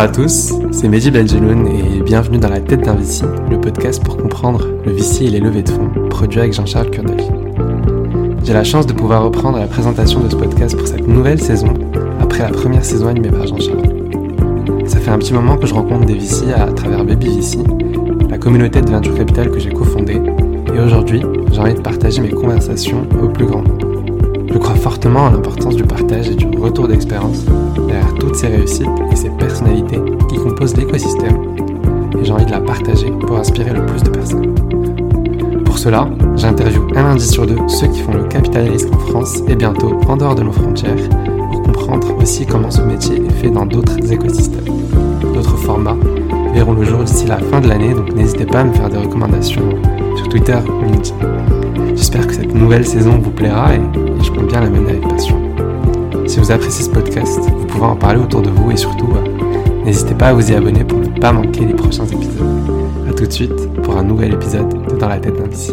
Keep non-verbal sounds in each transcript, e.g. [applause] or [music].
À tous, c'est Mehdi Benjeloun et bienvenue dans La tête d'un VC, le podcast pour comprendre le VC et les levées de fonds, produit avec Jean-Charles Kurdali. J'ai la chance de pouvoir reprendre la présentation de ce podcast pour cette nouvelle saison, après la première saison animée par Jean-Charles. Ça fait un petit moment que je rencontre des VC à travers Baby VC, la communauté de Venture Capital que j'ai cofondée, et aujourd'hui, j'ai envie de partager mes conversations au plus grand. Je crois fortement à l'importance du partage et du retour d'expérience derrière toutes ces réussites et ces personnalités qui composent l'écosystème. Et j'ai envie de la partager pour inspirer le plus de personnes. Pour cela, j'interviewe un lundi sur deux ceux qui font le capital risque en France et bientôt en dehors de nos frontières pour comprendre aussi comment ce métier est fait dans d'autres écosystèmes. D'autres formats verront le jour d'ici la fin de l'année, donc n'hésitez pas à me faire des recommandations sur Twitter ou LinkedIn. J'espère que cette nouvelle saison vous plaira et, je compte bien la mener avec passion. Si vous appréciez ce podcast, vous pouvez en parler autour de vous et surtout, euh, n'hésitez pas à vous y abonner pour ne pas manquer les prochains épisodes. A tout de suite pour un nouvel épisode de Dans la tête d'un VC.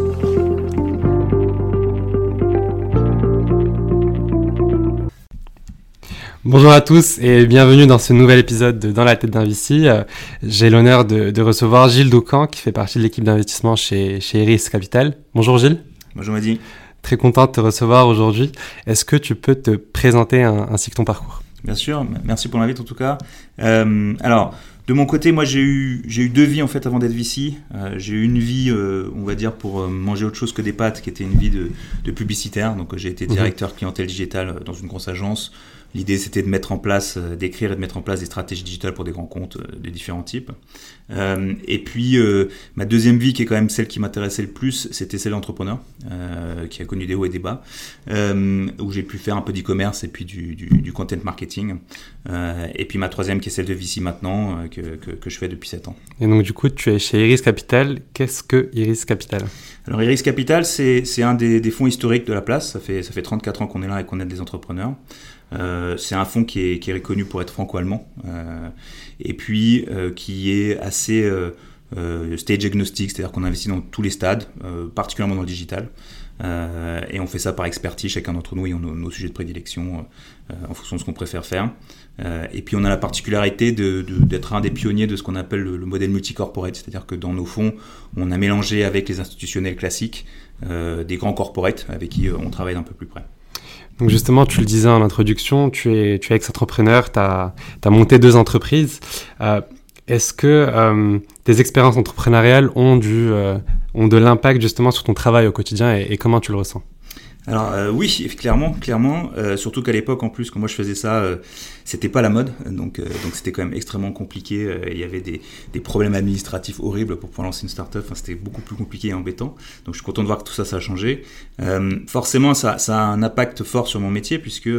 Bonjour à tous et bienvenue dans ce nouvel épisode de Dans la tête d'un VC. Euh, j'ai l'honneur de, recevoir Gilles Doucan qui fait partie de l'équipe d'investissement chez, chez Iris Capital. Bonjour Gilles. Bonjour Mehdi. Très content de te recevoir aujourd'hui. Est-ce que tu peux te présenter ainsi que ton parcours? Bien sûr, merci pour l'invite en tout cas. Euh, alors, de mon côté, moi j'ai eu, j'ai eu deux vies en fait avant d'être VC. Euh, j'ai eu une vie, euh, on va dire, pour manger autre chose que des pâtes, qui était une vie de, de publicitaire. Donc j'ai été mhm. directeur clientèle digitale dans une grosse agence. L'idée, c'était de mettre en place, euh, d'écrire et de mettre en place des stratégies digitales pour des grands comptes euh, de différents types. Euh, et puis, ma deuxième vie, qui est quand même celle qui m'intéressait le plus, c'était celle d'entrepreneur, qui a connu des hauts et des bas, où j'ai pu faire un peu d'e-commerce et puis du, du, content marketing. et puis ma troisième, qui est celle de VC maintenant, que, que, je fais depuis 7 ans. Et donc, du coup, tu es chez Iris Capital. Qu'est-ce que Iris Capital? Alors, Iris Capital, c'est un des, des, fonds historiques de la place. Ça fait, ça fait 34 ans qu'on est là et qu'on aide des entrepreneurs. Euh, c'est un fonds qui est, reconnu pour être franco-allemand euh, et puis euh, qui est assez stage agnostique, c'est-à-dire qu'on investit dans tous les stades, particulièrement dans le digital. et on fait ça par expertise, chacun d'entre nous ayant nos, nos, sujets de prédilection en fonction de ce qu'on préfère faire. et puis on a la particularité d'être un des pionniers de ce qu'on appelle le, le modèle multicorporate, c'est-à-dire que dans nos fonds, on a mélangé avec les institutionnels classiques des grands corporates avec qui on travaille d'un peu plus près. Donc justement, tu le disais en introduction, tu es, tu es ex-entrepreneur, tu as, monté deux entreprises. Euh, est-ce que euh, tes expériences entrepreneuriales ont, du, euh, ont de l'impact justement sur ton travail au quotidien et comment tu le ressens? Alors euh, oui, clairement, clairement. Euh, surtout qu'à l'époque, en plus, quand moi je faisais ça, euh, c'était pas la mode, donc donc c'était quand même extrêmement compliqué. Il y avait des, des, problèmes administratifs horribles pour pouvoir lancer une startup. Enfin, c'était beaucoup plus compliqué et embêtant. Donc je suis content de voir que tout ça, ça a changé. forcément, ça, ça a un impact fort sur mon métier puisque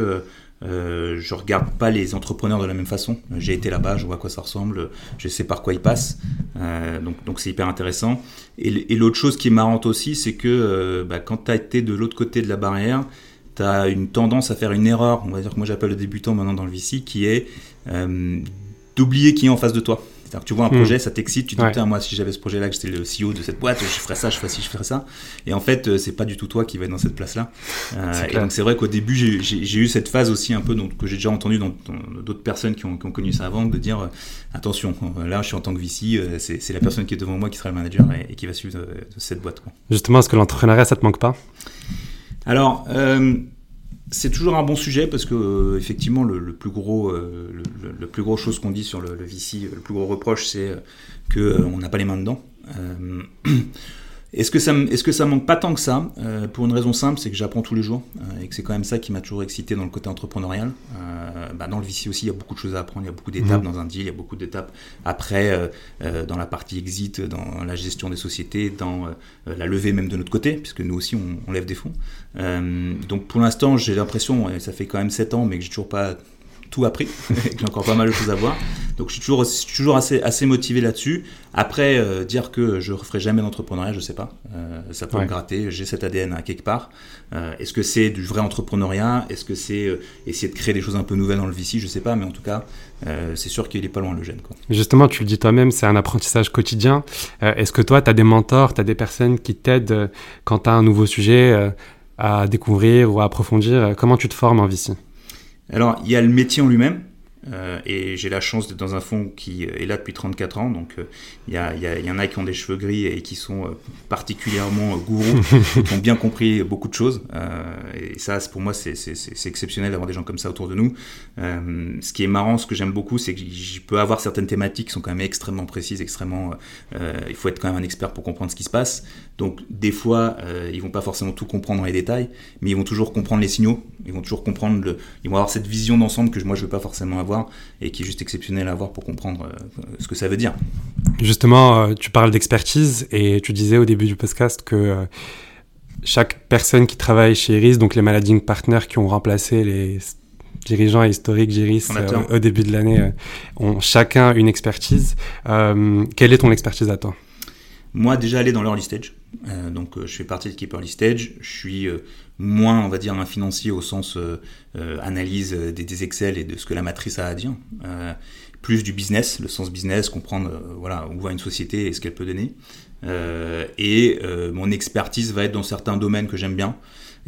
euh, je regarde pas les entrepreneurs de la même façon. J'ai été là-bas, je vois à quoi ça ressemble, je sais par quoi ils passent. Euh, donc, donc c'est hyper intéressant. Et, l'autre chose qui est marrante aussi, c'est que euh, bah, quand tu as été de l'autre côté de la barrière, tu as une tendance à faire une erreur, on va dire que moi j'appelle le débutant maintenant dans le VC, qui est d'oublier qui est en face de toi. C'est-à-dire que tu vois un projet, hmm. ça t'excite, tu te dis, moi, si j'avais ce projet-là, que j'étais le CEO de cette boîte, je ferais ça, je ferais ci, je ferais ça. Et en fait, euh, c'est pas du tout toi qui va être dans cette place-là. Euh, et donc, c'est vrai qu'au début, j'ai eu cette phase aussi un peu donc, que j'ai déjà entendu dans, d'autres personnes qui ont, connu ça avant, de dire, euh, attention, là, je suis en tant que VC, c'est la personne qui est devant moi qui sera le manager et, qui va suivre cette boîte. Justement, est-ce que l'entrepreneuriat, ça te manque pas? Alors, c'est toujours un bon sujet parce que euh, effectivement le, plus gros euh, le, plus gros chose qu'on dit sur le, VC, le plus gros reproche c'est euh, que on n'a pas les mains dedans. [clears throat] Est-ce que ça, est-ce que ça manque pas tant que ça euh, Pour une raison simple, c'est que j'apprends tous les jours euh, et que c'est quand même ça qui m'a toujours excité dans le côté entrepreneurial. Euh, bah dans le VC aussi, il y a beaucoup de choses à apprendre. Il y a beaucoup d'étapes mmh. dans un deal, il y a beaucoup d'étapes après dans la partie exit, dans la gestion des sociétés, dans la levée même de notre côté, puisque nous aussi on, on lève des fonds. donc pour l'instant, j'ai l'impression, et ça fait quand même 7 ans, mais que j'ai toujours pas tout appris, [laughs] j'ai encore pas mal de choses à voir. Donc je suis toujours, toujours assez, assez motivé là-dessus. Après, euh, dire que je ne referai jamais d'entrepreneuriat, je ne sais pas. Euh, ça peut me gratter, j'ai cet ADN à quelque part. Euh, est-ce que c'est du vrai entrepreneuriat? Est-ce que c'est essayer de créer des choses un peu nouvelles dans le VC Je ne sais pas, mais en tout cas, c'est sûr qu'il n'est pas loin le gène. Quoi. Justement, tu le dis toi-même, c'est un apprentissage quotidien. Est-ce que toi, tu as des mentors, tu as des personnes qui t'aident quand tu as un nouveau sujet à découvrir ou à approfondir? Comment tu te formes en VC alors, il y a le métier en lui-même. Euh, et j'ai la chance d'être dans un fonds qui est là depuis 34 ans. Donc il y, y, en a qui ont des cheveux gris et qui sont particulièrement gourous, [laughs] qui ont bien compris beaucoup de choses. et ça, pour moi, c'est exceptionnel d'avoir des gens comme ça autour de nous. ce qui est marrant, ce que j'aime beaucoup, c'est que je peux avoir certaines thématiques qui sont quand même extrêmement précises, extrêmement. il faut être quand même un expert pour comprendre ce qui se passe. Donc des fois, ils vont pas forcément tout comprendre dans les détails, mais ils vont toujours comprendre les signaux, ils vont toujours comprendre, le, ils vont avoir cette vision d'ensemble que moi je veux pas forcément avoir et qui est juste exceptionnelle à avoir pour comprendre euh, ce que ça veut dire. Justement, euh, tu parles d'expertise et tu disais au début du podcast que euh, chaque personne qui travaille chez Iris, donc les managing partners qui ont remplacé les dirigeants historiques d'Iris au début de l'année, ont chacun une expertise. quelle est ton expertise à toi? Moi, déjà aller dans l'early stage. Euh, donc, euh, je fais partie de l'équipe early stage. Je suis euh, moins, on va dire, un financier au sens analyse des, des, Excel et de ce que la matrice a à dire. plus du business, le sens business, comprendre voilà, où va une société et ce qu'elle peut donner. et mon expertise va être dans certains domaines que j'aime bien.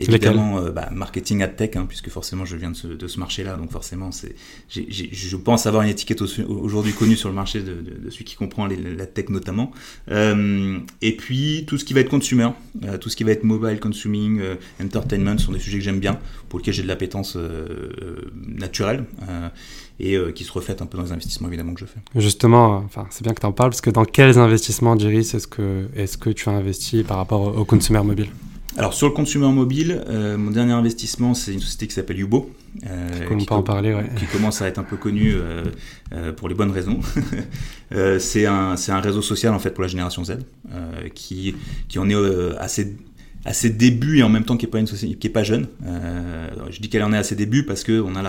Évidemment, euh, bah, marketing ad tech, hein, puisque forcément je viens de ce, de ce marché-là, donc forcément, c'est, je pense avoir une étiquette aujourd'hui connue sur le marché de, de, celui qui comprend les, la tech notamment. Euh, et puis tout ce qui va être consumer, euh, tout ce qui va être mobile consuming, entertainment, sont des sujets que j'aime bien, pour lesquels j'ai de l'appétence naturelle et qui se reflètent un peu dans les investissements évidemment que je fais. Justement, enfin, c'est bien que tu en parles, parce que dans quels investissements, Jerry, est-ce que, est-ce que tu as investi par rapport au consumer mobile? Alors sur le consumer mobile, euh, mon dernier investissement, c'est une société qui s'appelle Yubo. Euh, qui, en parler, qui commence à être un peu connu euh, euh pour les bonnes raisons. [laughs] C'est un, un réseau social en fait pour la génération Z, qui, qui en est assez à ses débuts et en même temps qui est pas une société qui est pas jeune. Euh, je dis qu'elle en est à ses débuts parce que on a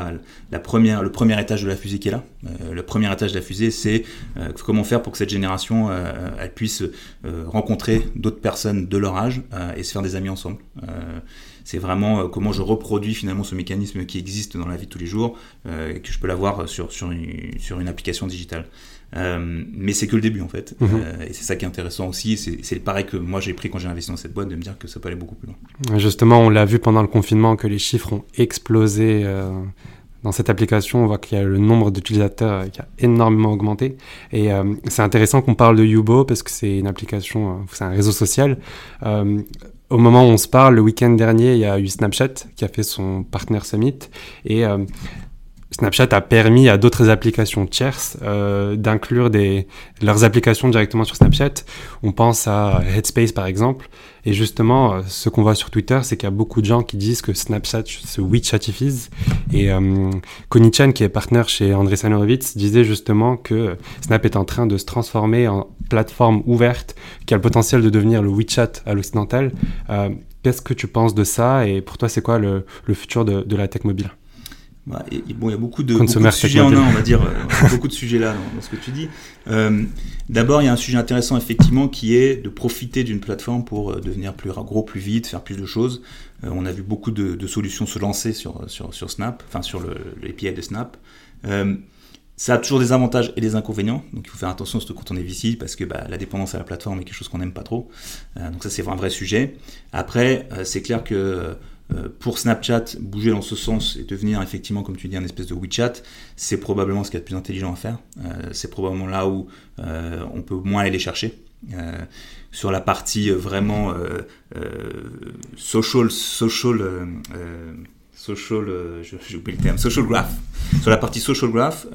la, première, le premier étage de la fusée qui est là. Euh, le premier étage de la fusée, c'est euh, comment faire pour que cette génération euh, elle puisse euh, rencontrer d'autres personnes de leur âge et se faire des amis ensemble. c'est vraiment comment je reproduis finalement ce mécanisme qui existe dans la vie de tous les jours et que je peux l'avoir sur sur une, sur une application digitale. Euh, mais c'est que le début en fait. Mhm. Euh, et c'est ça qui est intéressant aussi. C'est pareil que moi j'ai pris quand j'ai investi dans cette boîte de me dire que ça peut aller beaucoup plus loin. Justement, on l'a vu pendant le confinement que les chiffres ont explosé. Euh, dans cette application, on voit qu'il y a le nombre d'utilisateurs qui a énormément augmenté. Et c'est intéressant qu'on parle de Yubo parce que c'est une application, c'est un réseau social. au moment où on se parle, le week-end dernier, il y a eu Snapchat qui a fait son Partner Summit. Et Snapchat a permis à d'autres applications tierces euh, d'inclure leurs applications directement sur Snapchat. On pense à Headspace par exemple. Et justement, euh, ce qu'on voit sur Twitter, c'est qu'il y a beaucoup de gens qui disent que Snapchat se WeChatifise. Et euh, Chan, qui est partenaire chez André Horowitz, disait justement que Snap est en train de se transformer en plateforme ouverte qui a le potentiel de devenir le WeChat à l'occidental. Euh, Qu'est-ce que tu penses de ça? Et pour toi, c'est quoi le, le futur de, de la tech mobile? Et, bon, il y a beaucoup de, sujets en un, on va dire, [laughs] euh, beaucoup de sujets là dans, ce que tu dis. Euh, D'abord, il y a un sujet intéressant effectivement qui est de profiter d'une plateforme pour euh, devenir plus gros, plus vite, faire plus de choses. Euh, on a vu beaucoup de, de, solutions se lancer sur, sur, sur Snap, enfin sur l'API de Snap. Euh, ça a toujours des avantages et des inconvénients, donc il faut faire attention surtout quand on est VC parce que bah, la dépendance à la plateforme est quelque chose qu'on n'aime pas trop. donc ça c'est un vrai sujet. Après, c'est clair que pour Snapchat, bouger dans ce sens et devenir effectivement, comme tu dis, un espèce de WeChat, c'est probablement ce qu'il y a de plus intelligent à faire. Euh, c'est probablement là où euh, on peut moins aller les chercher. sur la partie vraiment social, social, social, j'ai oublié le terme, social graph. Sur la partie social graph,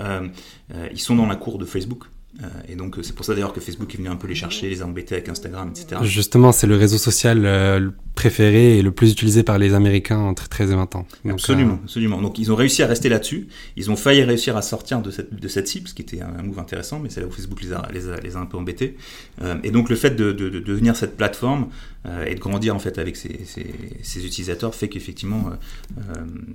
ils sont dans la cour de Facebook. Euh, et donc c'est pour ça d'ailleurs que Facebook est venu un peu les chercher, les a embêtés avec Instagram, etc. Justement, c'est le réseau social euh, préféré et le plus utilisé par les Américains entre 13 et 20 ans. absolument, euh, absolument. Donc ils ont réussi à rester là-dessus. Ils ont failli réussir à sortir de cette, de cette cible, ce qui était un move intéressant, mais c'est là où Facebook les a, les a, les a un peu embêtés. et donc le fait de, de, de devenir cette plateforme et de grandir en fait avec ses, ses, utilisateurs fait qu'effectivement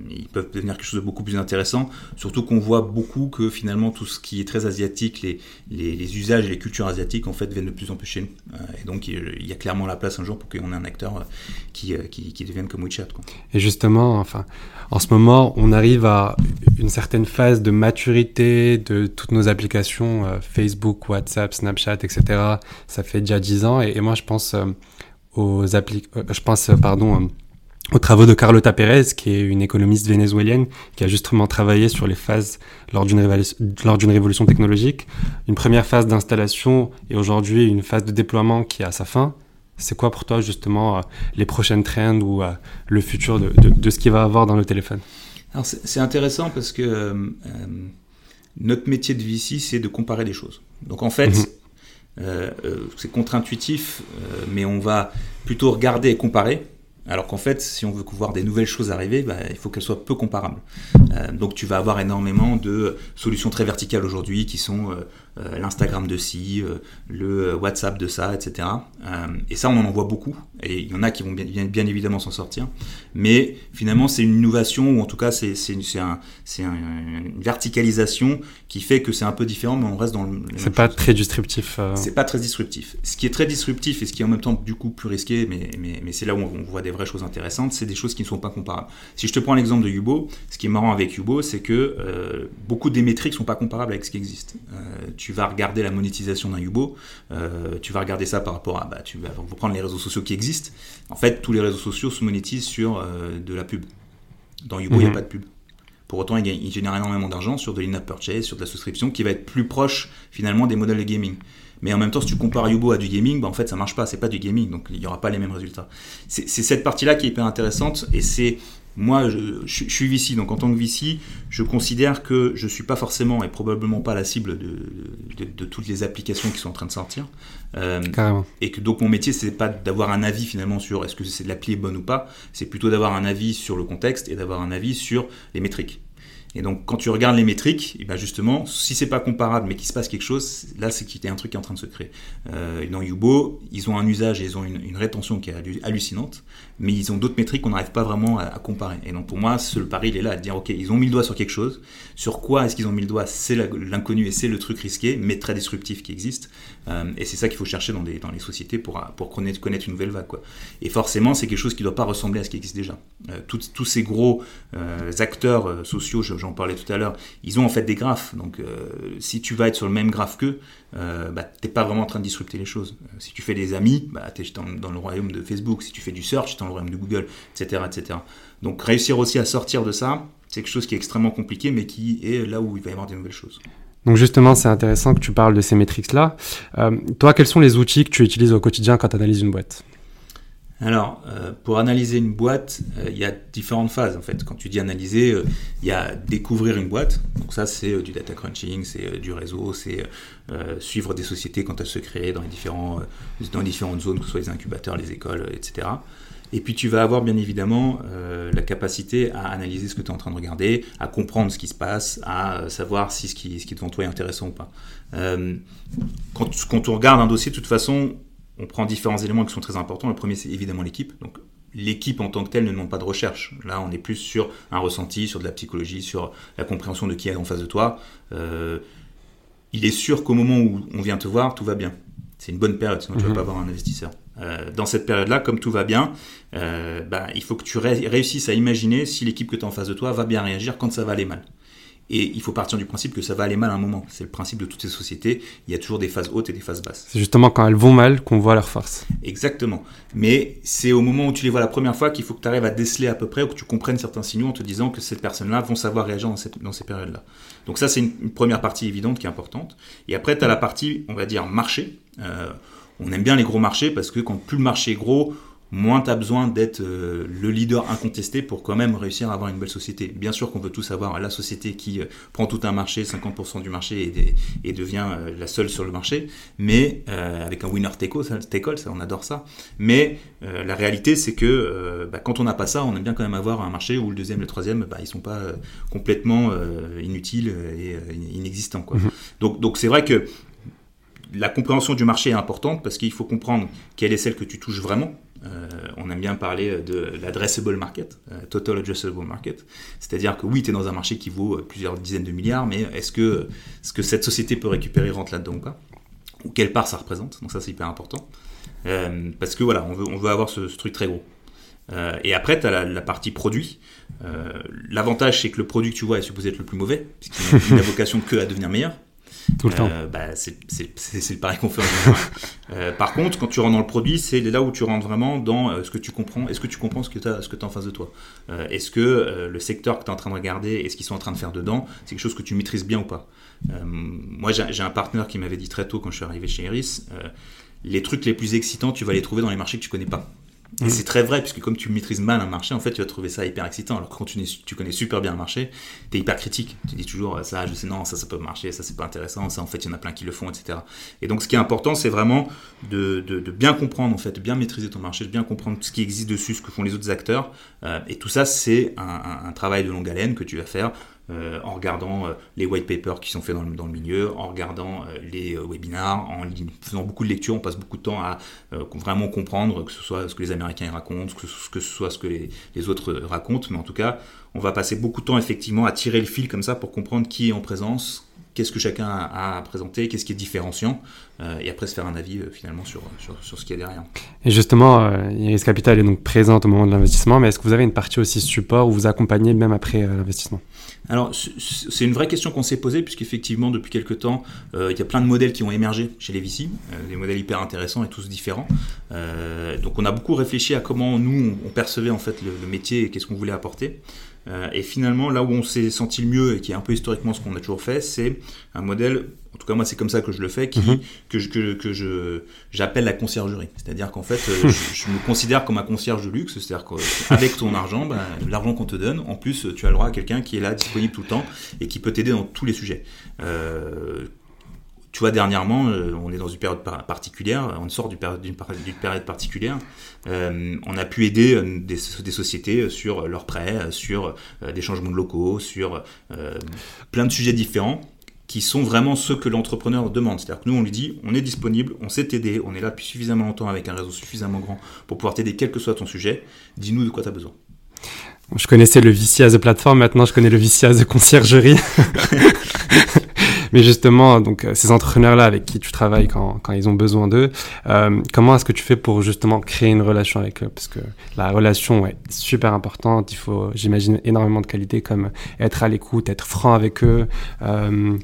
ils peuvent devenir quelque chose de beaucoup plus intéressant. Surtout qu'on voit beaucoup que finalement tout ce qui est très asiatique, les les, usages et les cultures asiatiques en fait viennent de plus en plus chez nous. Euh, et donc il y a clairement la place un jour pour qu'on ait un acteur euh, qui, euh, qui, devienne comme WeChat. Et justement, enfin, en ce moment, on arrive à une certaine phase de maturité de toutes nos applications, Facebook, WhatsApp, Snapchat, etc. Ça fait déjà 10 ans. Et, moi, je pense aux appli je pense, pardon aux travaux de Carlota Pérez, qui est une économiste vénézuélienne, qui a justement travaillé sur les phases lors d'une révolution technologique. Une première phase d'installation et aujourd'hui une phase de déploiement qui a sa fin. C'est quoi pour toi justement euh, les prochaines trends ou euh, le futur de, de, ce qu'il va avoir dans le téléphone? Alors c'est intéressant parce que euh, notre métier de VC, c'est de comparer des choses. Donc en fait, mhm. C'est contre-intuitif, mais on va plutôt regarder et comparer alors qu'en fait, si on veut voir des nouvelles choses arriver, bah, il faut qu'elles soient peu comparables. Euh, donc tu vas avoir énormément de solutions très verticales aujourd'hui qui sont euh, euh, l'Instagram de ci, euh, le euh, WhatsApp de ça, etc. et ça, on en voit beaucoup, et il y en a qui vont bien, bien, évidemment s'en sortir. Mais finalement, c'est une innovation, ou en tout cas, c'est un, une verticalisation qui fait que c'est un peu différent, mais on reste dans le. C'est pas très disruptif. C'est pas très disruptif. Ce qui est très disruptif et ce qui est en même temps du coup plus risqué, mais, mais, mais c'est là où on voit des vraies choses intéressantes, c'est des choses qui ne sont pas comparables. Si je te prends l'exemple de Yubo, ce qui est marrant avec Yubo, c'est que beaucoup des métriques sont pas comparables avec ce qui existe tu vas regarder la monétisation d'un Yubo, euh, tu vas regarder ça par rapport à, bah, tu vas prendre les réseaux sociaux qui existent. En fait, tous les réseaux sociaux se monétisent sur euh, de la pub. Dans Yubo, il n'y a mhm. pas de pub. Pour autant, il, il génère énormément d'argent sur de l'in-app purchase, sur de la souscription, qui va être plus proche finalement des modèles de gaming. Mais en même temps, si tu compares Yubo à du gaming, bah, en fait, ça marche pas. C'est pas du gaming, donc il n'y aura pas les mêmes résultats. C'est cette partie-là qui est hyper intéressante, et c'est moi, je, suis VC, donc en tant que VC, je considère que je ne suis pas forcément et probablement pas la cible de, toutes les applications qui sont en train de sortir. Euh, et que donc mon métier, c'est pas d'avoir un avis finalement sur est-ce que l'appli est bonne ou pas, c'est plutôt d'avoir un avis sur le contexte et d'avoir un avis sur les métriques. Et donc, quand tu regardes les métriques, et ben justement, si c'est pas comparable, mais qu'il se passe quelque chose, là, c'est qu'il y a un truc qui est en train de se créer. Euh, dans Yubo, ils ont un usage et ils ont une, rétention qui est hallucinante, mais ils ont d'autres métriques qu'on n'arrive pas vraiment à, comparer. Et donc, pour moi, le pari, il est là, à dire, OK, ils ont mis le doigt sur quelque chose. Sur quoi est-ce qu'ils ont mis le doigt? C'est l'inconnu et c'est le truc risqué, mais très disruptif qui existe. Euh, et c'est ça qu'il faut chercher dans, les sociétés pour, connaître, une nouvelle vague. Et forcément, c'est quelque chose qui ne doit pas ressembler à ce qui existe déjà. Euh, tous ces gros acteurs sociaux, je, j'en parlais tout à l'heure, ils ont en fait des graphes. Donc euh, si tu vas être sur le même graphe qu'eux, euh, bah, tu n'es pas vraiment en train de disrupter les choses. Euh, si tu fais des amis, bah, tu es dans, le royaume de Facebook. Si tu fais du search, tu es dans le royaume de Google, etc., etc. Donc réussir aussi à sortir de ça, c'est quelque chose qui est extrêmement compliqué, mais qui est là où il va y avoir des nouvelles choses. Donc justement, c'est intéressant que tu parles de ces métriques-là. toi, quels sont les outils que tu utilises au quotidien quand tu analyses une boîte? Alors, euh, pour analyser une boîte, euh, il y a différentes phases en fait. Quand tu dis analyser, euh, il y a découvrir une boîte. Donc ça, c'est du data crunching, c'est du réseau, c'est suivre des sociétés quand elles se créent dans les différentes zones, que ce soit les incubateurs, les écoles, etc. Et puis tu vas avoir bien évidemment la capacité à analyser ce que tu es en train de regarder, à comprendre ce qui se passe, à savoir si ce qui, ce qui est devant toi est intéressant ou pas. quand, quand on regarde un dossier, de toute façon, on prend différents éléments qui sont très importants. Le premier, c'est évidemment l'équipe. Donc, l'équipe en tant que telle ne demande pas de recherche. Là, on est plus sur un ressenti, sur de la psychologie, sur la compréhension de qui est en face de toi. Euh, il est sûr qu'au moment où on vient te voir, tout va bien. C'est une bonne période, sinon tu ne vas mhm. pas avoir un investisseur. Euh, dans cette période-là, comme tout va bien, euh, bah, il faut que tu réussisses à imaginer si l'équipe que tu as en face de toi va bien réagir quand ça va aller mal. Et il faut partir du principe que ça va aller mal à un moment. C'est le principe de toutes ces sociétés. Il y a toujours des phases hautes et des phases basses. C'est justement quand elles vont mal qu'on voit leur force. Exactement. Mais c'est au moment où tu les vois la première fois qu'il faut que tu arrives à déceler à peu près ou que tu comprennes certains signaux en te disant que ces personnes-là vont savoir réagir dans, cette, dans ces périodes-là. Donc ça, c'est une, première partie évidente qui est importante. Et après, tu as la partie, on va dire, marché. Euh, on aime bien les gros marchés parce que quand plus le marché est gros, moins tu as besoin d'être euh, le leader incontesté pour quand même réussir à avoir une belle société. Bien sûr qu'on veut tous avoir la société qui euh, prend tout un marché, 50% du marché et, et devient euh, la seule sur le marché, mais avec un winner take all, ça, on adore ça. Mais la réalité, c'est que bah, quand on n'a pas ça, on aime bien quand même avoir un marché où le deuxième, le troisième, bah, ils sont pas complètement inutiles et inexistants. Quoi. Mhm. Donc, donc c'est vrai que la compréhension du marché est importante parce qu'il faut comprendre quelle est celle que tu touches vraiment on aime bien parler de l'addressable market, euh, total addressable market. C'est-à-dire que oui, tu es dans un marché qui vaut euh, plusieurs dizaines de milliards, mais est-ce que, ce que cette société peut récupérer rentre là-dedans ou pas? Ou quelle part ça représente? Donc ça, c'est hyper important. parce que voilà, on veut, on veut avoir ce, truc très gros. et après, tu as la, partie produit. L'avantage, c'est que le produit que tu vois est supposé être le plus mauvais, puisqu'il n'a [laughs] vocation que à devenir meilleur. Tout le temps. Bah, c'est le pari qu'on fait en général. [laughs] par contre, quand tu rentres dans le produit, c'est là où tu rentres vraiment dans ce que tu comprends. Est-ce que tu comprends ce que tu as en face de toi? Est-ce que le secteur que tu es en train de regarder et ce qu'ils sont en train de faire dedans, c'est quelque chose que tu maîtrises bien ou pas? Moi, j'ai un partenaire qui m'avait dit très tôt quand je suis arrivé chez Iris les trucs les plus excitants, tu vas les trouver dans les marchés que tu connais pas. Et mm. c'est très vrai, puisque comme tu maîtrises mal un marché, en fait, tu vas trouver ça hyper excitant. Alors que quand tu, tu connais super bien un marché, tu es hyper critique. Tu dis toujours, ça, je sais, non, ça, ça peut marcher, ça, c'est pas intéressant, ça, en fait, il y en a plein qui le font, etc. Et donc, ce qui est important, c'est vraiment de, bien comprendre, en fait, de bien maîtriser ton marché, de bien comprendre ce qui existe dessus, ce que font les autres acteurs. Euh, et tout ça, c'est un, un, travail de longue haleine que tu vas faire euh, en regardant euh, les white papers qui sont faits dans le, milieu, en regardant euh, les webinars, en faisant beaucoup de lectures, on passe beaucoup de temps à vraiment comprendre que ce soit ce que les Américains racontent, que ce, soit ce que les, autres racontent, mais en tout cas, on va passer beaucoup de temps effectivement à tirer le fil comme ça pour comprendre qui est en présence, qu'est-ce que chacun a à présenter, qu'est-ce qui est différenciant, et après se faire un avis finalement sur, sur, ce qu'il y a derrière. Et justement, Iris Capital est donc présente au moment de l'investissement, mais est-ce que vous avez une partie aussi support où vous accompagnez même après l'investissement? Alors, c'est une vraie question qu'on s'est posée, puisqu'effectivement, depuis quelques temps, il y a plein de modèles qui ont émergé chez les VC, des modèles hyper intéressants et tous différents. donc, on a beaucoup réfléchi à comment nous, on, percevait en fait le, métier et qu'est-ce qu'on voulait apporter. Euh, et finalement, là où on s'est senti le mieux et qui est un peu historiquement ce qu'on a toujours fait, c'est un modèle, en tout cas moi c'est comme ça que je le fais, qui, mhm. que, je, que, que je, j'appelle la conciergerie. C'est-à-dire qu'en fait, euh, je, me considère comme un concierge de luxe, c'est-à-dire qu'avec ton argent, ben, l'argent qu'on te donne, en plus tu as le droit à quelqu'un qui est là, disponible tout le temps et qui peut t'aider dans tous les sujets. Euh, tu vois, dernièrement, euh, on est dans une période particulière, on sort d'une période, particulière. Euh, on a pu aider euh, des, sociétés sur leurs prêts, sur des changements de locaux, sur plein de sujets différents qui sont vraiment ceux que l'entrepreneur demande. C'est-à-dire que nous, on lui dit, on est disponible, on sait t'aider, on est là depuis suffisamment longtemps avec un réseau suffisamment grand pour pouvoir t'aider quel que soit ton sujet. Dis-nous de quoi tu as besoin. Je connaissais le VC as a plateforme, maintenant je connais le VC as a conciergerie. [laughs] Mais justement, donc euh, ces entrepreneurs-là avec qui tu travailles quand, quand ils ont besoin d'eux, euh, comment est-ce que tu fais pour justement créer une relation avec eux? Parce que la relation est super importante. Il faut, j'imagine, énormément de qualités comme être à l'écoute, être franc avec eux. Euh,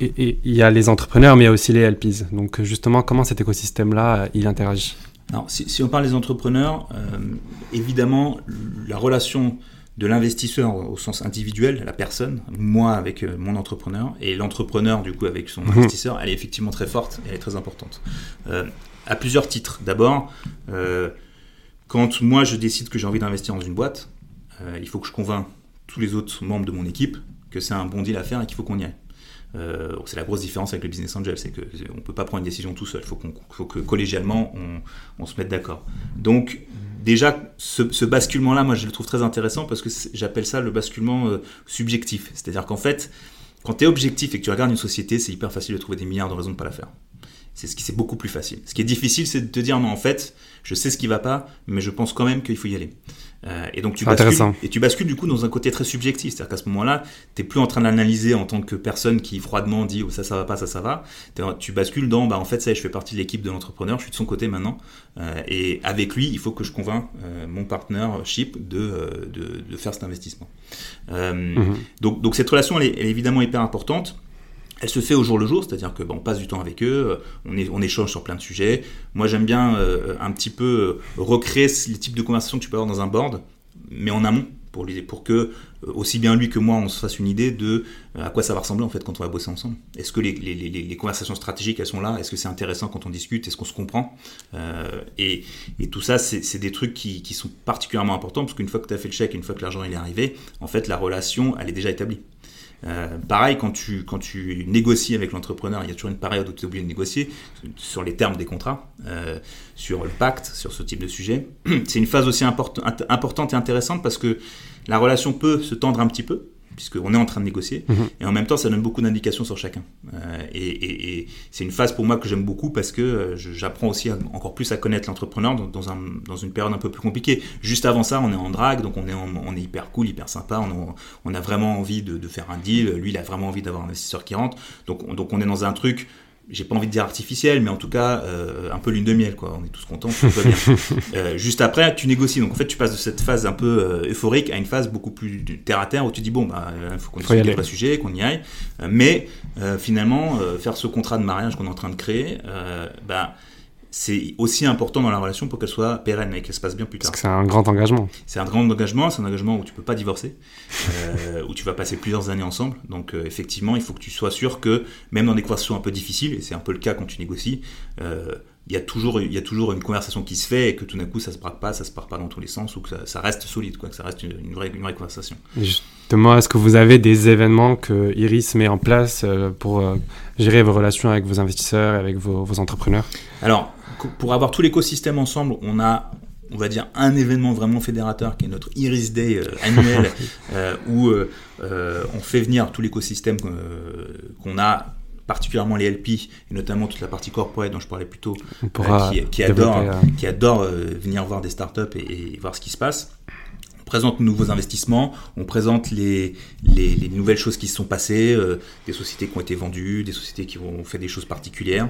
et il y a les entrepreneurs, mais il y a aussi les LPs. Donc justement, comment cet écosystème-là, il interagit? Alors, si, si, on parle des entrepreneurs, évidemment, la relation de l'investisseur au sens individuel, la personne, moi avec euh, mon entrepreneur, et l'entrepreneur du coup avec son mhm. investisseur, elle est effectivement très forte et elle est très importante. Euh, à plusieurs titres. D'abord, euh, quand moi je décide que j'ai envie d'investir dans une boîte, il faut que je convainc tous les autres membres de mon équipe que c'est un bon deal à faire et qu'il faut qu'on y aille. C'est la grosse différence avec le business angel, c'est qu'on ne peut pas prendre une décision tout seul, il faut, faut, que collégialement on, on se mette d'accord. Donc déjà, ce, basculement-là, moi, je le trouve très intéressant parce que j'appelle ça le basculement euh, subjectif. C'est-à-dire qu'en fait, quand tu es objectif et que tu regardes une société, c'est hyper facile de trouver des milliards de raisons de ne pas la faire. C'est ce qui c'est beaucoup plus facile. Ce qui est difficile, c'est de te dire non, en fait, je sais ce qui va pas, mais je pense quand même qu'il faut y aller. Euh, et donc tu bascules, et tu bascules du coup dans un côté très subjectif, c'est-à-dire qu'à ce moment-là, tu n'es plus en train de l'analyser en tant que personne qui froidement dit oh, ça ça va pas, ça ça va. Tu bascules dans bah en fait ça, je fais partie de l'équipe de l'entrepreneur, je suis de son côté maintenant, euh, et avec lui, il faut que je convainc euh, mon partnership de, de, de, faire cet investissement. Mhm. donc, donc cette relation, elle est, elle est évidemment hyper importante. Elle se fait au jour le jour, c'est-à-dire que on passe du temps avec eux, on, est, on échange sur plein de sujets. Moi, j'aime bien euh, un petit peu euh, recréer les types de conversations que tu peux avoir dans un board, mais en amont, pour, pour que euh, aussi bien lui que moi, on se fasse une idée de à quoi ça va ressembler en fait quand on va bosser ensemble. Est-ce que les, conversations stratégiques, elles sont là? Est-ce que c'est intéressant quand on discute? Est-ce qu'on se comprend? Et, tout ça, c'est des trucs qui, qui, sont particulièrement importants, parce qu'une fois que tu as fait le chèque, une fois que l'argent est arrivé, en fait, la relation, elle est déjà établie. Euh, pareil, quand tu, quand tu négocies avec l'entrepreneur, il y a toujours une période où tu es obligé de négocier sur les termes des contrats, euh, sur le pacte, sur ce type de sujet. [clears throat] C'est une phase aussi importante et intéressante parce que la relation peut se tendre un petit peu, puisqu'on est en train de négocier. Mhm. Et en même temps, ça donne beaucoup d'indications sur chacun. Euh, et, c'est une phase pour moi que j'aime beaucoup parce que euh, j'apprends aussi encore plus à connaître l'entrepreneur dans, un, dans, une période un peu plus compliquée. Juste avant ça, on est en drague, donc on est, on est hyper cool, hyper sympa. On a, on a vraiment envie de, de, faire un deal. Lui, il a vraiment envie d'avoir un investisseur qui rentre. Donc, donc on est dans un truc j'ai pas envie de dire artificielle, mais en tout cas euh, un peu lune de miel, quoi. On est tous contents, tout va bien. [laughs] Euh, juste après, tu négocies. Donc en fait, tu passes de cette phase un peu euh, euphorique à une phase beaucoup plus terre à terre où tu dis bon, bah, il faut qu'on discute le sujet, qu'on y aille. mais finalement, faire ce contrat de mariage qu'on est en train de créer, bah c'est aussi important dans la relation pour qu'elle soit pérenne et qu'elle se passe bien plus tard. Parce que c'est un grand engagement. C'est un grand engagement, c'est un engagement où tu peux pas divorcer, euh, [laughs] où tu vas passer plusieurs années ensemble. Donc euh, effectivement, il faut que tu sois sûr que même dans des conversations un peu difficiles, et c'est un peu le cas quand tu négocies, euh, il y, a toujours, il y a toujours une conversation qui se fait et que tout d'un coup ça se braque pas, ça se part pas dans tous les sens ou que ça, reste solide, quoi, que ça reste une, vraie, une vraie conversation. Justement, est-ce que vous avez des événements que Iris met en place pour gérer vos relations avec vos investisseurs et avec vos, vos entrepreneurs? Alors, pour avoir tout l'écosystème ensemble, on a on va dire un événement vraiment fédérateur qui est notre Iris Day euh, annuel [laughs] euh, où euh, on fait venir tout l'écosystème qu'on a particulièrement les LP et notamment toute la partie corporate dont je parlais plus tôt qui, qui, adore, qui adore venir voir des startups et, et voir ce qui se passe présente nos nouveaux investissements, on présente les, les, les nouvelles choses qui se sont passées, des sociétés qui ont été vendues, des sociétés qui ont fait des choses particulières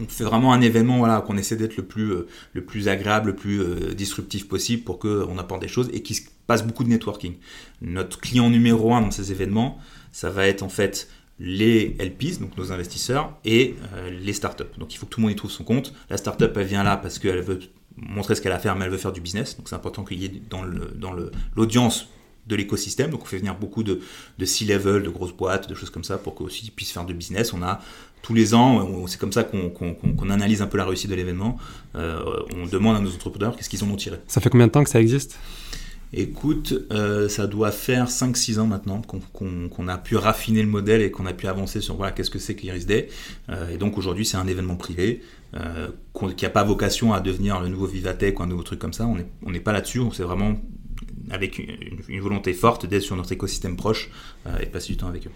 on fait vraiment un événement voilà qu'on essaie d'être le plus euh, agréable, le plus euh, disruptif possible pour qu'on apporte des choses et qu'il se passe beaucoup de networking. Notre client numéro un dans ces événements, ça va être en fait les LPs, donc nos investisseurs, et euh, les startups. Donc il faut que tout le monde y trouve son compte. La startup, elle vient là parce qu'elle veut montrer ce qu'elle a à faire, mais elle veut faire du business. Donc c'est important qu'il y ait dans l'audience le, dans le, de l'écosystème. Donc on fait venir beaucoup de, de C-level, de grosses boîtes, de choses comme ça pour qu'ils puissent faire du business. On a tous les ans, c'est comme ça qu'on analyse un peu la réussite de l'événement. Euh, on demande à nos entrepreneurs qu'est-ce qu'ils en ont tiré. Ça fait combien de temps que ça existe? Écoute, euh, ça doit faire 5-6 ans maintenant qu'on a pu raffiner le modèle et qu'on a pu avancer sur voilà, qu'est-ce que c'est qu'Iris Day. Euh, et donc aujourd'hui, c'est un événement privé qui n'a pas vocation à devenir le nouveau Vivatech ou un nouveau truc comme ça. On n'est pas là-dessus, on s'est vraiment avec une, volonté forte d'être sur notre écosystème proche euh, et passer du temps avec eux.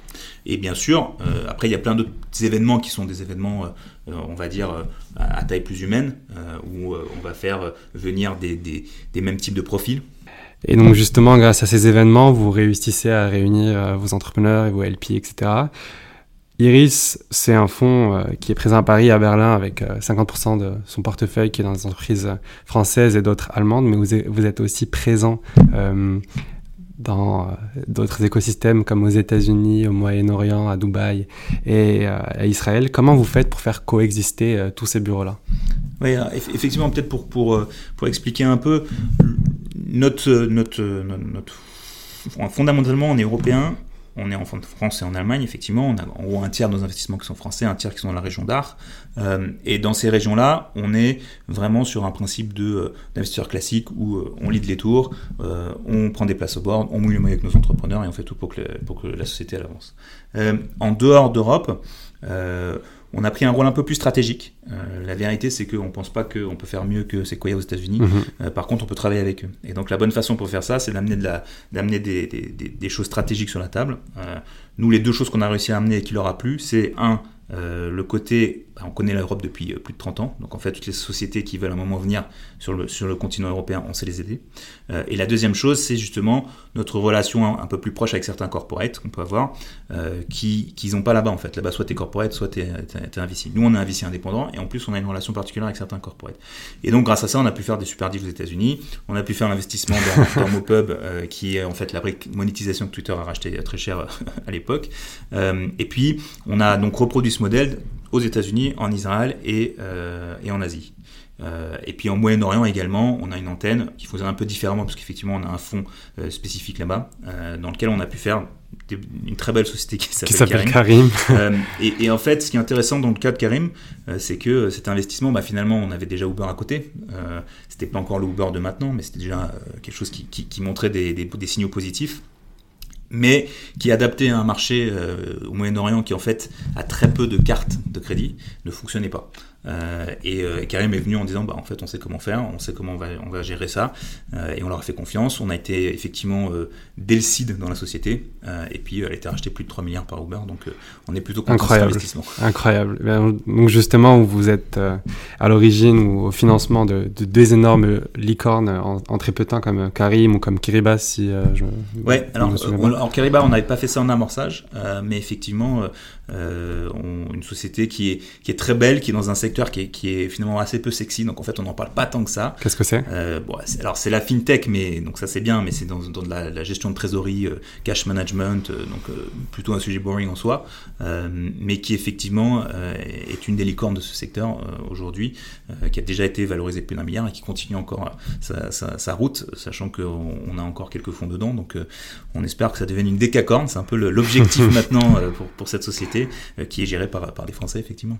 Et bien sûr, euh, après, il y a plein d'autres événements qui sont des événements, euh, on va dire, à, taille plus humaine, où on va faire venir des, mêmes types de profils. Et donc justement, grâce à ces événements, vous réussissez à réunir vos entrepreneurs et vos LP, etc. Iris, c'est un fonds euh, qui est présent à Paris, à Berlin, avec 50% euh, de son portefeuille qui est dans des entreprises euh, françaises et d'autres allemandes, mais vous êtes aussi présent dans d'autres écosystèmes comme aux États-Unis, au Moyen-Orient, à Dubaï et à Israël. Comment vous faites pour faire coexister tous ces bureaux-là? Oui, effectivement, peut-être pour, pour, pour expliquer un peu, notre, notre, notre, fondamentalement, on est européen, on est en France et en Allemagne, effectivement, on a en gros un tiers de nos investissements qui sont français, un tiers qui sont dans la région d'art. Euh, et dans ces régions-là, on est vraiment sur un principe de euh, d'investisseur classique où euh, on lead les tours, on prend des places au board, on mouille le maillot avec nos entrepreneurs et on fait tout pour que la société avance. en dehors d'Europe, on a pris un rôle un peu plus stratégique. Euh, la vérité, c'est qu'on ne pense pas qu'on peut faire mieux que Sequoia aux États-Unis. Mhm. Euh, par contre, on peut travailler avec eux. Et donc, la bonne façon pour faire ça, c'est d'amener de des, des, des, choses stratégiques sur la table. Euh, nous, les deux choses qu'on a réussi à amener et qui leur a plu, c'est un, euh, le côté, bah, on connaît l'Europe depuis euh, plus de 30 ans, donc en fait toutes les sociétés qui veulent à un moment venir sur le, sur le continent européen, on sait les aider. Euh, et la deuxième chose, c'est justement notre relation un, peu plus proche avec certains corporates qu'on peut avoir, qui qu'ils n'ont pas là-bas en fait. Là-bas, soit tu es corporate, soit tu es, un VC. Nous, on est un VC indépendant, et en plus, on a une relation particulière avec certains corporates. Et donc, grâce à ça, on a pu faire des super deals aux États-Unis, on a pu faire l'investissement dans, [laughs] dans MoPub, qui est en fait la brique monétisation que Twitter a racheté très cher à l'époque. et puis, on a donc reproduit modèle aux États-Unis, en Israël et, euh, et en Asie. Euh, et puis en Moyen-Orient également, on a une antenne qui fonctionne un peu différemment parce qu'effectivement on a un fonds euh, spécifique là-bas dans lequel on a pu faire une très belle société qui s'appelle Karim. [laughs] et, en fait, ce qui est intéressant dans le cas de Karim, c'est que cet investissement, bah, finalement, on avait déjà Uber à côté. c'était pas encore le Uber de maintenant, mais c'était déjà quelque chose qui, qui, montrait des, des, des signaux positifs mais qui est adapté à un marché euh, au Moyen-Orient qui en fait a très peu de cartes de crédit, ne fonctionnait pas. Et, Karim est venu en disant, bah, en fait, on sait comment faire, on sait comment on va, on va gérer ça, et on leur a fait confiance. On a été effectivement dès le seed dans la société, et puis elle a été rachetée plus de 3 milliards par Uber, donc on est plutôt content Incroyable. de cet investissement. Incroyable. Ben, donc justement, vous êtes à l'origine ou au financement de, deux énormes licornes en, très peu de temps, comme Karim ou comme Kiribati, si je. Ouais, alors, en Kiribati, on n'avait pas fait ça en amorçage, mais effectivement, euh, une société qui est, qui est très belle, qui est dans un secteur qui est, qui est finalement assez peu sexy, donc en fait on n'en parle pas tant que ça. Qu'est-ce que c'est? Euh, bon, Alors c'est la fintech, mais donc ça c'est bien, mais c'est dans, dans la, gestion de trésorerie, euh, cash management, donc plutôt un sujet boring en soi, mais qui effectivement est une des licornes de ce secteur aujourd'hui, qui a déjà été valorisé plus d'un milliard et qui continue encore sa, sa, route, sachant qu'on a encore quelques fonds dedans, donc on espère que ça devienne une décacorne, c'est un peu l'objectif [laughs] maintenant pour, pour cette société euh, qui est géré par, par des Français, effectivement.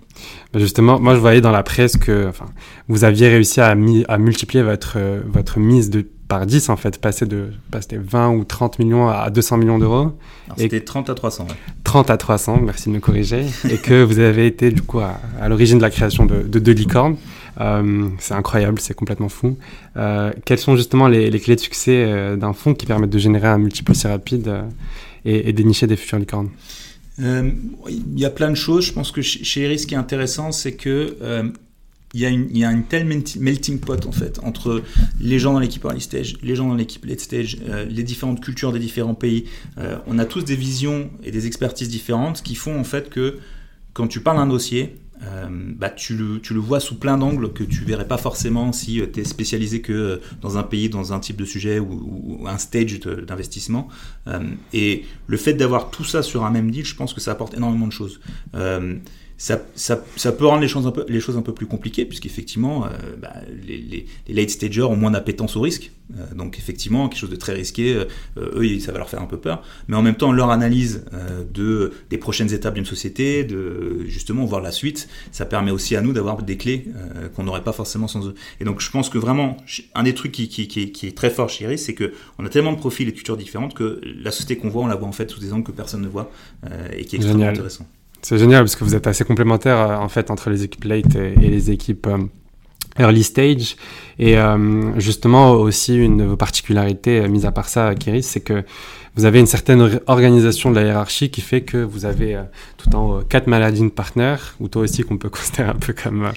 Bah, justement, moi je voyais dans la presse que enfin, vous aviez réussi à, à multiplier votre, euh, votre mise de, par 10 en fait, passer de passer 20 ou 30 millions à 200 millions d'euros. C'était 30 à 300. 30 à 300, merci de me corriger. et que vous avez été du coup à, l'origine de la création de, deux licornes. Euh, c'est incroyable, c'est complètement fou. quelles sont justement les, les clés de succès d'un fonds qui permettent de générer un multiple aussi rapide et, et dénicher des futures licornes? Il y a plein de choses. Je pense que chez Iris, ce qui est intéressant, c'est que euh, il y, a une, il y, a une, telle melting pot en fait entre les gens dans l'équipe early stage, les gens dans l'équipe late stage, euh, les différentes cultures des différents pays. on a tous des visions et des expertises différentes qui font en fait que quand tu parles d'un dossier, euh, bah, tu, le, tu, le, vois sous plein d'angles que tu verrais pas forcément si euh, tu es spécialisé que euh, dans un pays, dans un type de sujet ou, un stage d'investissement. et le fait d'avoir tout ça sur un même deal, je pense que ça apporte énormément de choses ça, ça, ça, peut rendre les choses un peu, les choses un peu plus compliquées, puisqu'effectivement, bah, les, les, les, late stagers ont moins d'appétence au risque. Euh, donc, effectivement, quelque chose de très risqué, euh, eux, ça va leur faire un peu peur. Mais en même temps, leur analyse de, des prochaines étapes d'une société, de justement voir la suite, ça permet aussi à nous d'avoir des clés qu'on n'aurait pas forcément sans eux. Et donc, je pense que vraiment, un des trucs qui, qui, qui, qui est très fort chez Iris, c'est qu'on a tellement de profils et de cultures différentes que la société qu'on voit, on la voit en fait sous des angles que personne ne voit et qui est extrêmement intéressant. C'est génial parce que vous êtes assez complémentaires euh, en fait entre les équipes late et, les équipes euh, early stage. Et euh, justement aussi une de vos particularités, mise à part ça, Kiris, c'est que vous avez une certaine organisation de la hiérarchie qui fait que vous avez euh, tout en haut quatre managing partners, ou toi aussi qu'on peut [laughs] considérer un peu comme euh,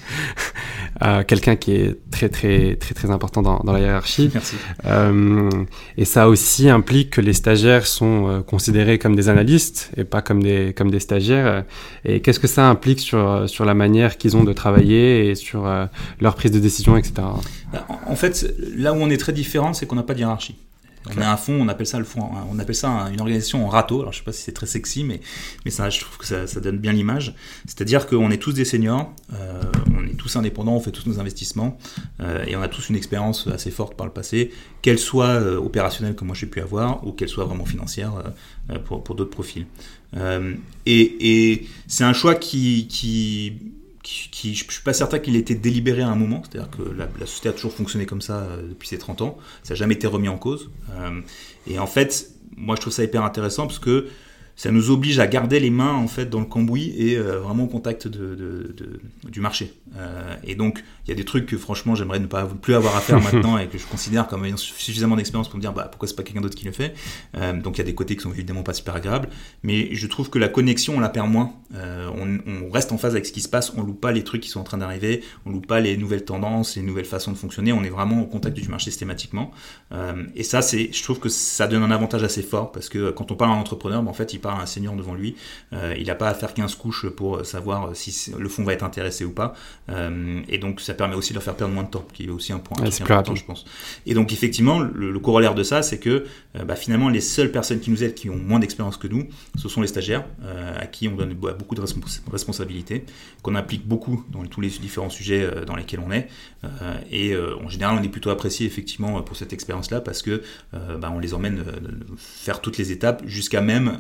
euh, quelqu'un qui est très très très très important dans, dans la hiérarchie. Merci. et ça aussi implique que les stagiaires sont considérés comme des analystes et pas comme des comme des stagiaires. Et qu'est-ce que ça implique sur sur la manière qu'ils ont de travailler et sur leur prise de décision, etc. Bah, en fait, là où on est très différent, c'est qu'on n'a pas de hiérarchie. On a un fond, on appelle ça le fond, on appelle ça une organisation en râteau. Alors je sais pas si c'est très sexy, mais mais ça, je trouve que ça, ça donne bien l'image. C'est-à-dire qu'on est tous des seniors, euh, on est tous indépendants, on fait tous nos investissements euh, et on a tous une expérience assez forte par le passé, qu'elle soit euh, opérationnelle comme moi j'ai pu avoir ou qu'elle soit vraiment financière euh, pour, pour d'autres profils. Euh, et, et c'est un choix qui, qui je ne suis pas certain qu'il ait été délibéré à un moment, c'est-à-dire que la, société a toujours fonctionné comme ça euh, depuis ses 30 ans, ça n'a jamais été remis en cause. Euh, et en fait, moi je trouve ça hyper intéressant parce que ça nous oblige à garder les mains en fait dans le cambouis et euh, vraiment au contact de, de, de, du marché. Euh, et donc il y a des trucs que franchement j'aimerais ne pas plus avoir à faire [laughs] maintenant et que je considère comme ayant suffisamment d'expérience pour me dire bah, pourquoi c'est pas quelqu'un d'autre qui le fait. Euh, donc il y a des côtés qui sont évidemment pas super agréables, mais je trouve que la connexion on la perd moins. On, on, reste en phase avec ce qui se passe, on loupe pas les trucs qui sont en train d'arriver, on loupe pas les nouvelles tendances, les nouvelles façons de fonctionner. On est vraiment au contact du marché systématiquement. Et ça c'est, je trouve que ça donne un avantage assez fort parce que quand on parle à un entrepreneur, bah, en fait il à un senior devant lui. Euh, il n'a pas à faire 15 couches pour savoir si le fonds va être intéressé ou pas. Euh, et donc ça permet aussi de leur faire perdre moins de temps, qui est aussi un point important, je pense. Et donc effectivement, le, corollaire de ça, c'est que euh, bah, finalement les seules personnes qui nous aident, qui ont moins d'expérience que nous, ce sont les stagiaires, qui on donne beaucoup de responsabilités, qu'on implique beaucoup dans tous les différents sujets dans lesquels on est. et en général, on est plutôt apprécié effectivement pour cette expérience-là parce que bah, on les emmène faire toutes les étapes jusqu'à même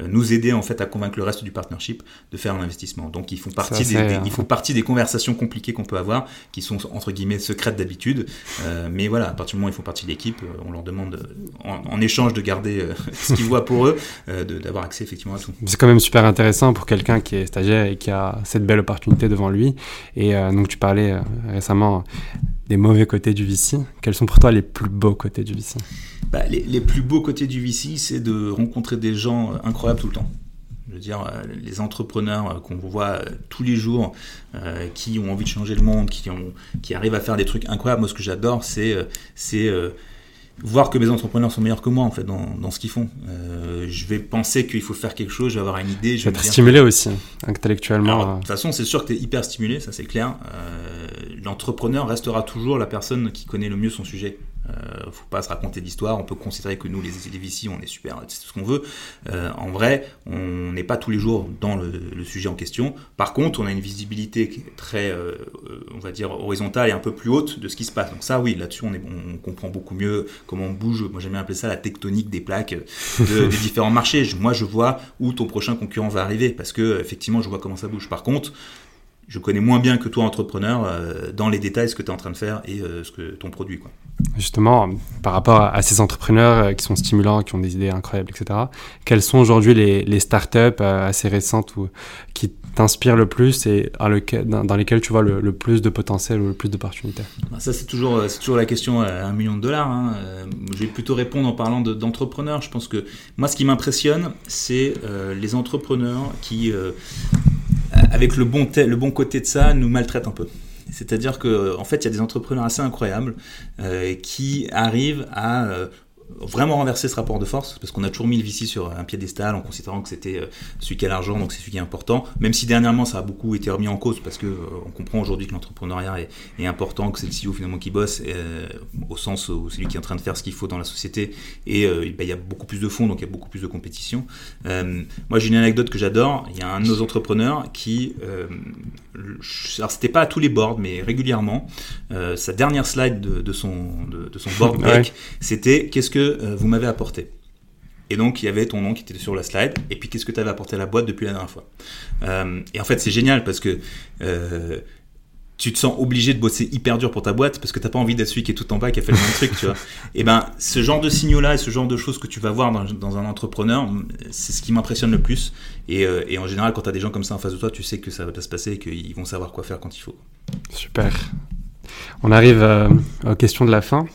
nous aider en fait à convaincre le reste du partnership de faire un investissement. Donc ils font partie, Ça, des, ils font partie des conversations compliquées qu'on peut avoir, qui sont entre guillemets secrètes d'habitude. Euh, mais voilà, à partir du moment où ils font partie de l'équipe, euh, on leur demande euh, en, en échange de garder euh, [laughs] ce qu'ils voient pour eux, euh, d'avoir accès effectivement à tout. C'est quand même super intéressant pour quelqu'un qui est stagiaire et qui a cette belle opportunité devant lui. Et euh, donc tu parlais euh, récemment des mauvais côtés du VC. Quels sont pour toi les plus beaux côtés du VC Bah, les, plus beaux côtés du VC, c'est de rencontrer des gens euh, incroyables tout le temps. Je veux dire, euh, les entrepreneurs euh, qu'on voit euh, tous les jours, euh, qui ont envie de changer le monde, qui, ont, qui arrivent à faire des trucs incroyables. Moi, ce que j'adore, c'est euh, euh, voir que mes entrepreneurs sont meilleurs que moi, en fait, dans, dans ce qu'ils font. Euh, je vais penser qu'il faut faire quelque chose, je vais avoir une idée. Je vais être stimulé aussi, intellectuellement. alors, de euh, toute façon, c'est sûr que tu es hyper stimulé, ça c'est clair. Euh, L'entrepreneur restera toujours la personne qui connaît le mieux son sujet. Euh, faut pas se raconter d'histoire. On peut considérer que nous, les, les VC, on est super, c'est tout ce qu'on veut. Euh, en vrai, on n'est pas tous les jours dans le, le sujet en question. Par contre, on a une visibilité qui est très, euh, euh, on va dire, horizontale et un peu plus haute de ce qui se passe. Donc ça, oui, là-dessus, on, est, on comprend beaucoup mieux comment on bouge. Moi, j'aime bien appeler ça la tectonique des plaques de- [laughs] des différents marchés. Je- Moi, je vois où ton prochain concurrent va arriver parce que, effectivement, je vois comment ça bouge. Par contre, je connais moins bien que toi, entrepreneur, dans les détails ce que tu es en train de faire et ce que ton produit. Quoi. Justement, par rapport à, ces entrepreneurs euh, qui sont stimulants, qui ont des idées incroyables, etc., quelles sont aujourd'hui les, startups euh, assez récentes ou, qui t'inspirent le plus et dans, lesquelles tu vois le, plus de potentiel ou le plus d'opportunités? Bah, Ça, c'est toujours, euh, toujours la question à un million de dollars. hein. Je vais plutôt répondre en parlant de- d'entrepreneurs. Je pense que moi, ce qui m'impressionne, c'est les entrepreneurs qui, avec le bon, le bon côté de ça, nous maltraitent un peu. C'est-à-dire que, en fait, il y a des entrepreneurs assez incroyables euh, qui arrivent à euh, vraiment renverser ce rapport de force, parce qu'on a toujours mis le VC sur un piédestal en considérant que c'était euh, celui qui a l'argent, donc c'est celui qui est important, même si dernièrement ça a beaucoup été remis en cause, parce que euh, on comprend aujourd'hui que l'entrepreneuriat est, est important, que c'est le CEO finalement qui bosse, euh, au sens où c'est lui qui est en train de faire ce qu'il faut dans la société, et euh, ben, il y a beaucoup plus de fonds, donc il y a beaucoup plus de compétition. Moi j'ai une anecdote que j'adore, il y a un de nos entrepreneurs qui, alors c'était pas à tous les boards, mais régulièrement, sa dernière slide de, de son, de, de son board [laughs] Ouais. deck, c'était qu'est-ce que euh, vous m'avez apporté et donc, il y avait ton nom qui était sur la slide. Et puis, qu'est-ce que tu avais apporté à la boîte depuis la dernière fois Euh, Et en fait, c'est génial parce que euh, tu te sens obligé de bosser hyper dur pour ta boîte parce que t'as pas envie d'être celui qui est tout en bas qui a fait le même truc, tu vois. [laughs] Et ben, ce genre de signaux-là et ce genre de choses que tu vas voir dans, dans un entrepreneur, c'est ce qui m'impressionne le plus. Et, euh, et en général, quand tu as des gens comme ça en face de toi, tu sais que ça va bien se passer et qu'ils vont savoir quoi faire quand il faut. Super. On arrive aux questions de la fin.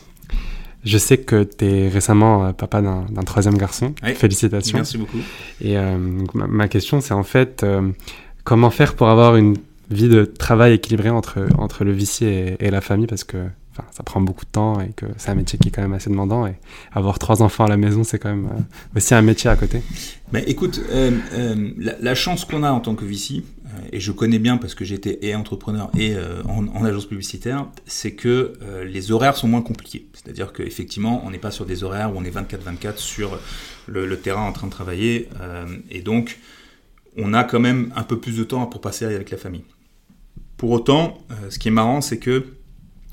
Je sais que tu es récemment euh, papa d'un troisième garçon. Oui. Félicitations. Merci beaucoup. Et euh, ma, ma question, c'est en fait euh, comment faire pour avoir une vie de travail équilibrée entre, entre le VC et, et la famille? Parce que ça prend beaucoup de temps et que c'est un métier qui est quand même assez demandant. Et avoir trois enfants à la maison, c'est quand même euh, aussi un métier à côté. Mais écoute, la, la chance qu'on a en tant que euh, et je connais bien parce que j'étais et entrepreneur et euh, en, en agence publicitaire, c'est que euh, les horaires sont moins compliqués. C'est-à-dire qu'effectivement, on n'est pas sur des horaires où on est 24-24 sur le, terrain en train de travailler, euh, et donc on a quand même un peu plus de temps pour passer avec la famille. Pour autant, euh, ce qui est marrant, c'est que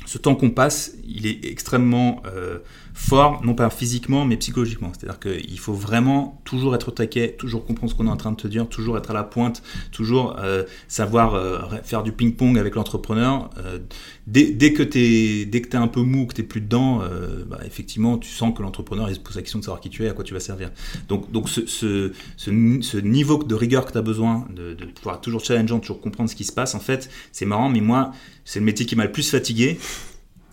ce temps qu'on passe, il est extrêmement euh, fort, non pas physiquement, mais psychologiquement. C'est-à-dire qu'il faut vraiment toujours être au taquet, toujours comprendre ce qu'on est en train de te dire, toujours être à la pointe, toujours euh, savoir euh, faire du ping-pong avec l'entrepreneur. Euh, dès, dès que tu es, un peu mou, que tu plus dedans, bah, effectivement, tu sens que l'entrepreneur il se pose la question de savoir qui tu es, à quoi tu vas servir. Donc, donc ce, ce, niveau de rigueur que tu as besoin, de, de pouvoir toujours challengeant, toujours comprendre ce qui se passe, en fait, c'est marrant, mais moi, c'est le métier qui m'a le plus fatigué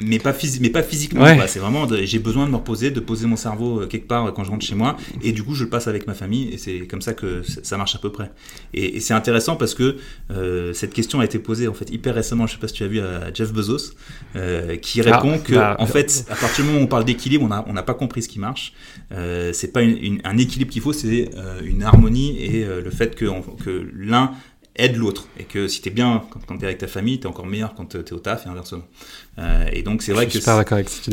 mais pas, mais pas physiquement. Ouais. C'est vraiment, j'ai besoin de me reposer, de poser mon cerveau euh, quelque part euh, quand je rentre chez moi, et du coup je le passe avec ma famille, et c'est comme ça que ça marche à peu près. Et, et c'est intéressant parce que euh, cette question a été posée en fait hyper récemment, je sais pas si tu as vu à Jeff Bezos, euh, qui Ah, répond que bah, en fait, [laughs] à partir du moment où on parle d'équilibre, on n'a pas compris ce qui marche. Euh, c'est pas une- une- un équilibre qu'il faut, c'est euh, une harmonie et le fait que, que l'un aide l'autre et que si t'es bien quand, quand t'es avec ta famille, t'es encore meilleur quand t'es au taf et inversement. Euh, et donc c'est vrai que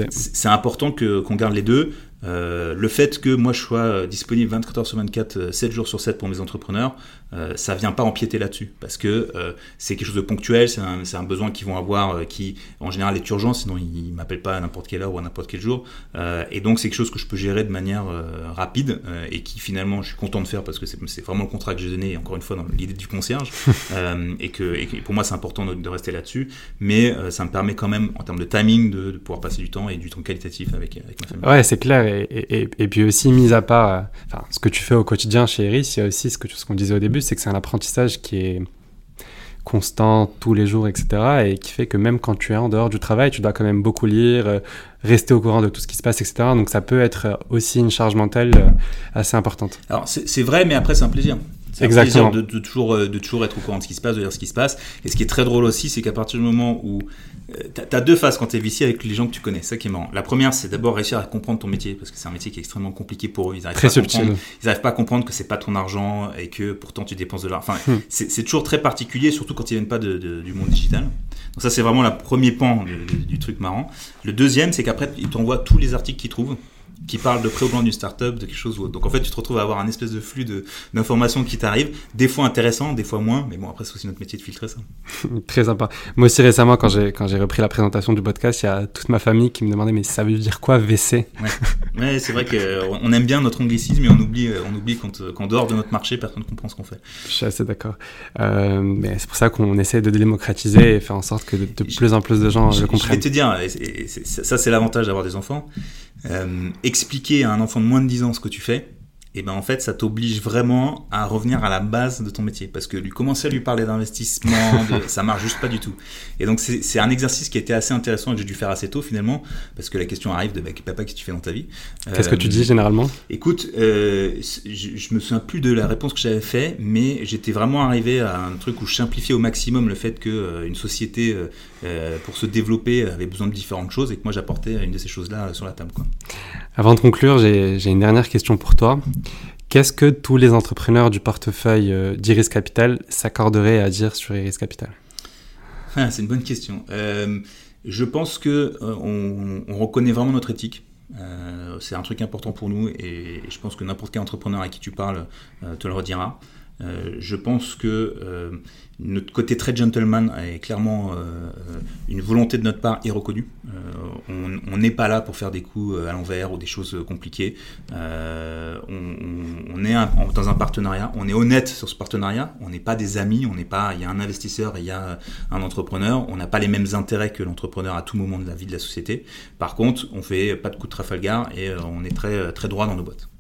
c'est important que qu'on garde les deux. Euh, le fait que moi je sois disponible 24 heures sur 24, 7 jours sur 7 pour mes entrepreneurs, euh, ça vient pas empiéter là-dessus parce que euh, c'est quelque chose de ponctuel, c'est un, un, besoin qu'ils vont avoir euh, qui en général est urgent, sinon ils m'appellent pas à n'importe quelle heure ou à n'importe quel jour. et donc c'est quelque chose que je peux gérer de manière rapide et qui finalement je suis content de faire parce que c'est vraiment le contrat que j'ai donné, encore une fois dans l'idée du concierge [laughs] et, que, et, pour moi c'est important de, de rester là-dessus, mais ça me permet quand même en termes de timing de, de, pouvoir passer du temps et du temps qualitatif avec, avec ma famille. Ouais, c'est clair et, puis aussi mis à part enfin, ce que tu fais au quotidien chez Eris, il y a aussi ce que ce qu'on disait au début c'est que c'est un apprentissage qui est constant tous les jours, etc. Et qui fait que même quand tu es en dehors du travail, tu dois quand même beaucoup lire, euh, rester au courant de tout ce qui se passe, etc. Donc ça peut être aussi une charge mentale euh, assez importante. Alors c'est vrai, mais après c'est un plaisir. C'est Exactement. De, de, toujours, euh, de toujours être au courant de ce qui se passe, de dire ce qui se passe. Et ce qui est très drôle aussi, c'est qu'à partir du moment où euh, tu as deux phases quand tu es avec les gens que tu connais, ça qui est marrant. La première, c'est d'abord réussir à comprendre ton métier, parce que c'est un métier qui est extrêmement compliqué pour eux. Ils n'arrivent pas, pas, à comprendre que c'est pas ton argent et que pourtant tu dépenses de l'argent. Enfin, hmm. c'est toujours très particulier, surtout quand ils viennent pas de, du monde digital. Donc ça, c'est vraiment le premier pan du truc marrant. Le deuxième, c'est qu'après, ils t'envoient tous les articles qu'ils trouvent qui parle de près ou loin d'une startup, de quelque chose ou autre. Donc en fait, tu te retrouves à avoir un espèce de flux d'informations qui t'arrivent, des fois intéressant, des fois moins, mais bon, après, c'est aussi notre métier de filtrer ça. [laughs] Très sympa. Moi aussi, récemment, quand j'ai repris la présentation du podcast, il y a toute ma famille qui me demandait, mais ça veut dire quoi VC Ouais, ouais c'est vrai qu'on aime bien notre anglicisme, mais on oublie, on oublie qu'en dehors de notre marché, personne ne comprend ce qu'on fait. Je suis assez d'accord. Euh, mais c'est pour ça qu'on essaie de démocratiser et faire en sorte que de, plus en plus de gens le comprennent. Je vais te dire, ça c'est l'avantage d'avoir des enfants. Euh, expliquer à un enfant de moins de 10 ans ce que tu fais, et ben en fait ça t'oblige vraiment à revenir à la base de ton métier. Parce que lui commencer à lui parler d'investissement [laughs] de, ça marche juste pas du tout. Et donc c'est un exercice qui a été assez intéressant et que j'ai dû faire assez tôt finalement. Parce que la question arrive de bah, papa qu'est-ce que tu fais dans ta vie? Qu'est-ce que tu dis généralement? Écoute euh, je, je, me souviens plus de la réponse que j'avais fait mais j'étais vraiment arrivé à un truc où je simplifiais au maximum le fait que euh, une société euh, pour se développer avait besoin de différentes choses et que moi j'apportais une de ces choses là sur la table quoi. avant de conclure j'ai une dernière question pour toi Qu'est-ce que tous les entrepreneurs du portefeuille euh, d'Iris Capital s'accorderaient à dire sur Iris Capital? [laughs] Ah, C'est une bonne question. Euh, je pense que euh, on, reconnaît vraiment notre éthique. c'est un truc important pour nous et, je pense que n'importe quel entrepreneur à qui tu parles te le redira. Je pense que notre côté très gentleman est clairement euh, une volonté de notre part est reconnue. Euh, on n'est pas là pour faire des coups euh, à l'envers ou des choses compliquées. on, est dans un partenariat, on est honnête sur ce partenariat. On n'est pas des amis, on n'est pas. Il y a un investisseur et il y a un entrepreneur. On n'a pas les mêmes intérêts que l'entrepreneur à tout moment de la vie de la société. Par contre, on fait pas de coups de Trafalgar et on est très très droit dans nos boîtes.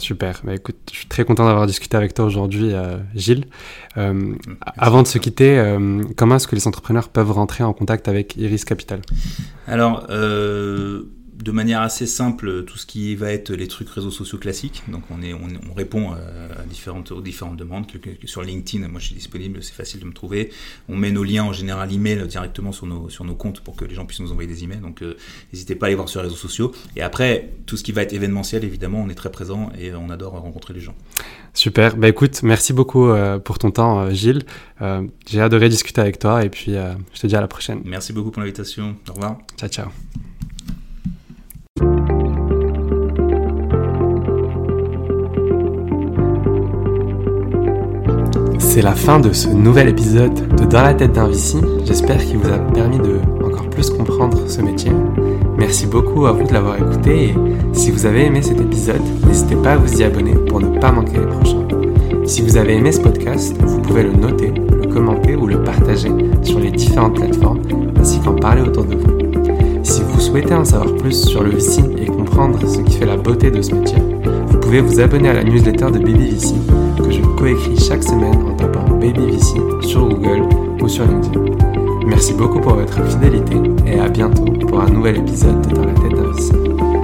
Super. Bah, écoute, je suis très content d'avoir discuté avec toi aujourd'hui, euh, Gilles. Euh, avant de se quitter, euh, comment est-ce que les entrepreneurs peuvent rentrer en contact avec Iris Capital? Alors, de manière assez simple tout ce qui va être les trucs réseaux sociaux classiques. Donc on, est, on, répond à différentes, aux différentes demandes. Sur LinkedIn, moi je suis disponible, c'est facile de me trouver. On met nos liens en général email directement sur nos, sur nos comptes pour que les gens puissent nous envoyer des emails. Donc euh, n'hésitez pas à aller voir sur les réseaux sociaux. Et après, tout ce qui va être événementiel, évidemment, on est très présent et on adore rencontrer les gens. Super. Bah écoute, merci beaucoup euh, pour ton temps, euh, Gilles. J'ai adoré discuter avec toi et puis je te dis à la prochaine. Merci beaucoup pour l'invitation. Au revoir. Ciao, ciao. C'est la fin de ce nouvel épisode de Dans la tête d'un Vici. J'espère qu'il vous a permis de encore plus comprendre ce métier. Merci beaucoup à vous de l'avoir écouté et si vous avez aimé cet épisode, n'hésitez pas à vous y abonner pour ne pas manquer les prochains. Si vous avez aimé ce podcast, vous pouvez le noter, le commenter ou le partager sur les différentes plateformes ainsi qu'en parler autour de vous. Si vous souhaitez en savoir plus sur le VC et comprendre ce qui fait la beauté de ce métier, vous pouvez vous abonner à la newsletter de Baby VC que je coécris chaque semaine en tapant Baby VC sur Google ou sur LinkedIn. Merci beaucoup pour votre fidélité et à bientôt pour un nouvel épisode de Dans la tête d'un VC.